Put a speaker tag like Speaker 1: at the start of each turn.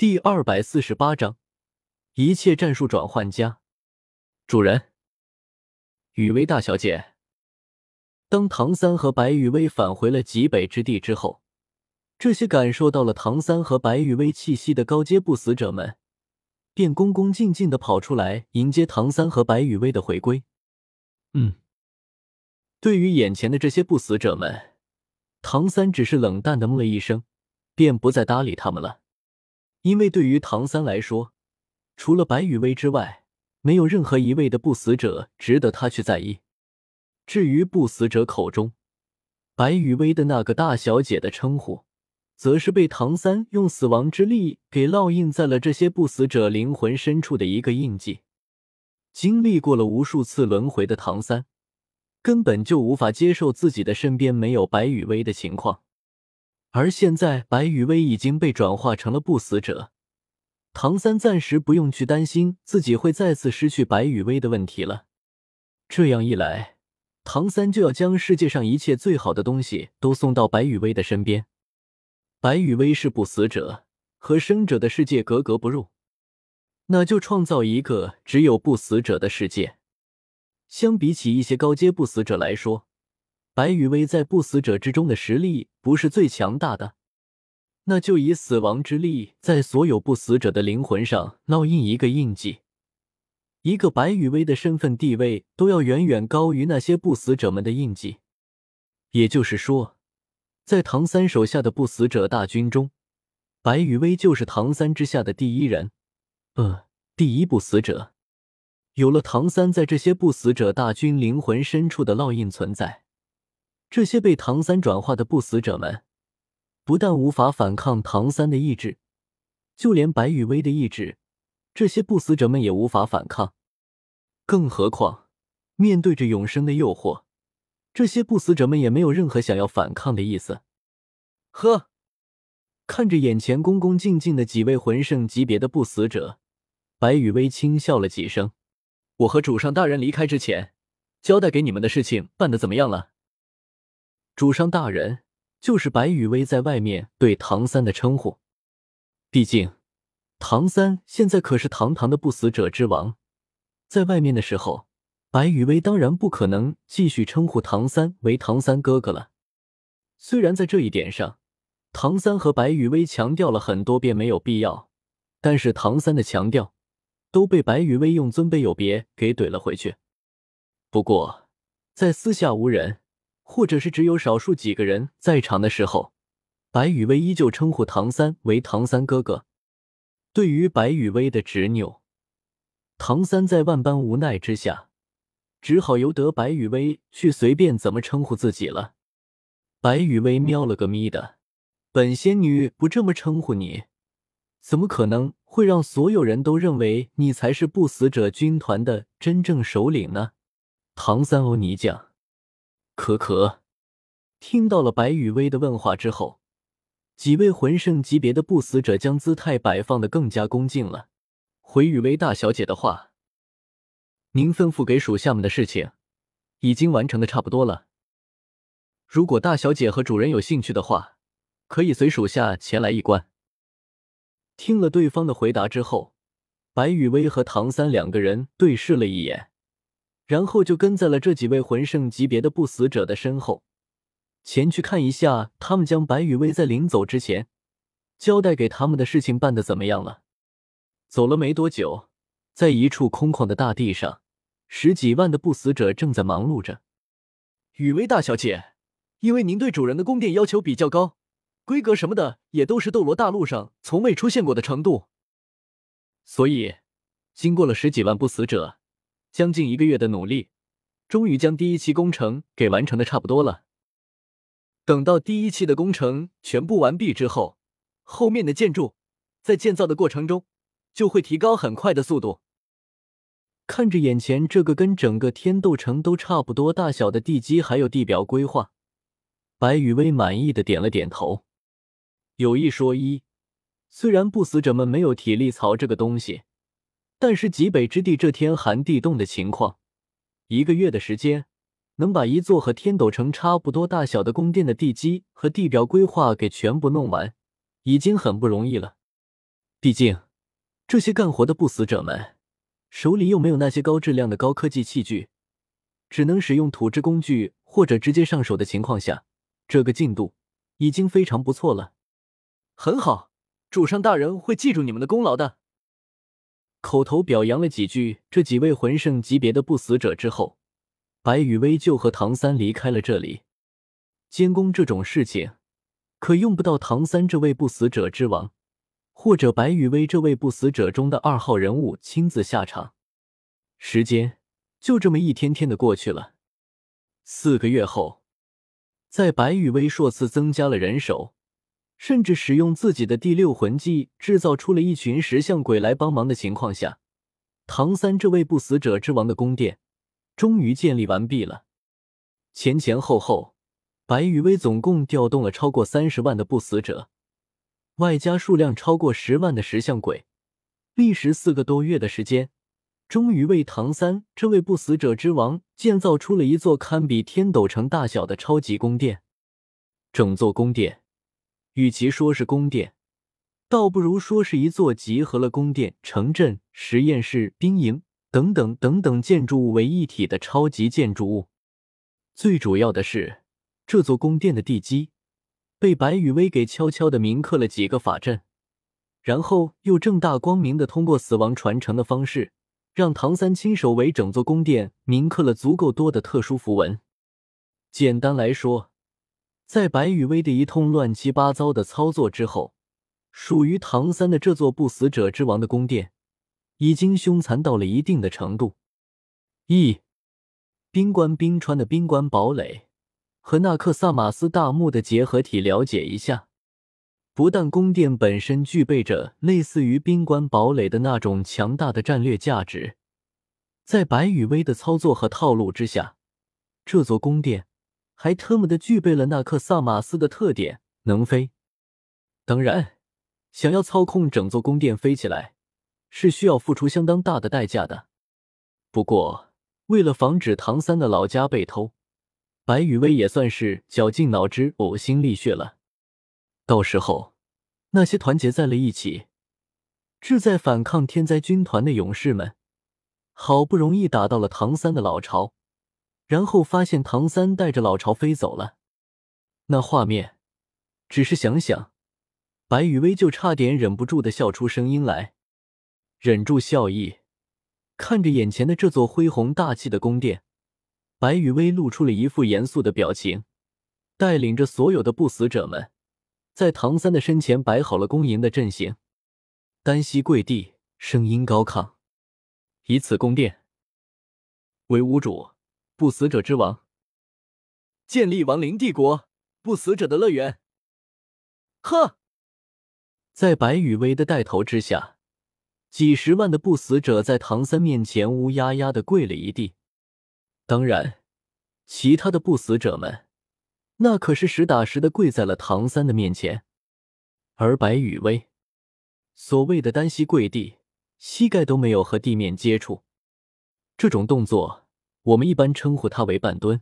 Speaker 1: 第二百四十八章，一切战术转换家。主人，雨薇大小姐。当唐三和白雨薇返回了极北之地之后，这些感受到了唐三和白雨薇气息的高阶不死者们，便恭恭敬敬的跑出来迎接唐三和白雨薇的回归。嗯，对于眼前的这些不死者们，唐三只是冷淡的木了一声，便不再搭理他们了。因为对于唐三来说，除了白羽薇之外，没有任何一位的不死者值得他去在意。至于不死者口中白羽薇的那个大小姐的称呼，则是被唐三用死亡之力给烙印在了这些不死者灵魂深处的一个印记。经历过了无数次轮回的唐三，根本就无法接受自己的身边没有白羽薇的情况。而现在，白羽薇已经被转化成了不死者，唐三暂时不用去担心自己会再次失去白羽薇的问题了。这样一来，唐三就要将世界上一切最好的东西都送到白羽薇的身边。白羽薇是不死者，和生者的世界格格不入，那就创造一个只有不死者的世界。相比起一些高阶不死者来说，白羽薇在不死者之中的实力不是最强大的，那就以死亡之力在所有不死者的灵魂上烙印一个印记。一个白羽薇的身份地位都要远远高于那些不死者们的印记。也就是说，在唐三手下的不死者大军中，白羽薇就是唐三之下的第一人，呃，第一不死者。有了唐三在这些不死者大军灵魂深处的烙印存在。这些被唐三转化的不死者们，不但无法反抗唐三的意志，就连白羽薇的意志，这些不死者们也无法反抗。更何况，面对着永生的诱惑，这些不死者们也没有任何想要反抗的意思。呵，看着眼前恭恭敬敬的几位魂圣级别的不死者，白羽薇轻笑了几声：“我和主上大人离开之前，交代给你们的事情办得怎么样了？”主上大人就是白羽薇在外面对唐三的称呼，毕竟唐三现在可是堂堂的不死者之王，在外面的时候，白羽薇当然不可能继续称呼唐三为唐三哥哥了。虽然在这一点上，唐三和白羽薇强调了很多遍没有必要，但是唐三的强调都被白羽薇用尊卑有别给怼了回去。不过在私下无人。或者是只有少数几个人在场的时候，白羽薇依旧称呼唐三为唐三哥哥。对于白羽薇的执拗，唐三在万般无奈之下，只好由得白羽薇去随便怎么称呼自己了。白羽薇喵了个咪的，本仙女不这么称呼你，怎么可能会让所有人都认为你才是不死者军团的真正首领呢？唐三欧尼酱。可可，听到了白羽薇的问话之后，几位魂圣级别的不死者将姿态摆放的更加恭敬了。回羽薇大小姐的话，您吩咐给属下们的事情已经完成的差不多了。如果大小姐和主人有兴趣的话，可以随属下前来一观。听了对方的回答之后，白羽薇和唐三两个人对视了一眼。然后就跟在了这几位魂圣级别的不死者的身后，前去看一下他们将白羽薇在临走之前交代给他们的事情办得怎么样了。走了没多久，在一处空旷的大地上，十几万的不死者正在忙碌着。雨薇大小姐，因为您对主人的宫殿要求比较高，规格什么的也都是斗罗大陆上从未出现过的程度，所以经过了十几万不死者。将近一个月的努力，终于将第一期工程给完成的差不多了。等到第一期的工程全部完毕之后，后面的建筑在建造的过程中就会提高很快的速度。看着眼前这个跟整个天斗城都差不多大小的地基还有地表规划，白羽薇满意的点了点头。有一说一，虽然不死者们没有体力槽这个东西。但是极北之地这天寒地冻的情况，一个月的时间能把一座和天斗城差不多大小的宫殿的地基和地表规划给全部弄完，已经很不容易了。毕竟，这些干活的不死者们手里又没有那些高质量的高科技器具，只能使用土制工具或者直接上手的情况下，这个进度已经非常不错了。很好，主上大人会记住你们的功劳的。口头表扬了几句这几位魂圣级别的不死者之后，白雨薇就和唐三离开了这里。监工这种事情，可用不到唐三这位不死者之王，或者白雨薇这位不死者中的二号人物亲自下场。时间就这么一天天的过去了。四个月后，在白羽薇数次增加了人手。甚至使用自己的第六魂技制造出了一群石像鬼来帮忙的情况下，唐三这位不死者之王的宫殿终于建立完毕了。前前后后，白羽薇总共调动了超过三十万的不死者，外加数量超过十万的石像鬼，历时四个多月的时间，终于为唐三这位不死者之王建造出了一座堪比天斗城大小的超级宫殿。整座宫殿。与其说是宫殿，倒不如说是一座集合了宫殿、城镇、实验室、兵营等等等等建筑物为一体的超级建筑物。最主要的是，这座宫殿的地基被白羽薇给悄悄的铭刻了几个法阵，然后又正大光明的通过死亡传承的方式，让唐三亲手为整座宫殿铭刻了足够多的特殊符文。简单来说。在白羽薇的一通乱七八糟的操作之后，属于唐三的这座不死者之王的宫殿，已经凶残到了一定的程度。一，冰棺冰川的冰棺堡垒和纳克萨马斯大墓的结合体，了解一下。不但宫殿本身具备着类似于冰棺堡垒的那种强大的战略价值，在白羽薇的操作和套路之下，这座宫殿。还特么的具备了纳克萨马斯的特点，能飞。当然，想要操控整座宫殿飞起来，是需要付出相当大的代价的。不过，为了防止唐三的老家被偷，白羽薇也算是绞尽脑汁、呕心沥血了。到时候，那些团结在了一起、志在反抗天灾军团的勇士们，好不容易打到了唐三的老巢。然后发现唐三带着老巢飞走了，那画面，只是想想，白雨薇就差点忍不住的笑出声音来。忍住笑意，看着眼前的这座恢宏大气的宫殿，白雨薇露出了一副严肃的表情，带领着所有的不死者们，在唐三的身前摆好了恭迎的阵型，单膝跪地，声音高亢：“以此宫殿为屋主。”不死者之王，建立亡灵帝国，不死者的乐园。呵，在白羽薇的带头之下，几十万的不死者在唐三面前乌压压的跪了一地。当然，其他的不死者们，那可是实打实的跪在了唐三的面前。而白羽薇，所谓的单膝跪地，膝盖都没有和地面接触，这种动作。我们一般称呼它为半吨。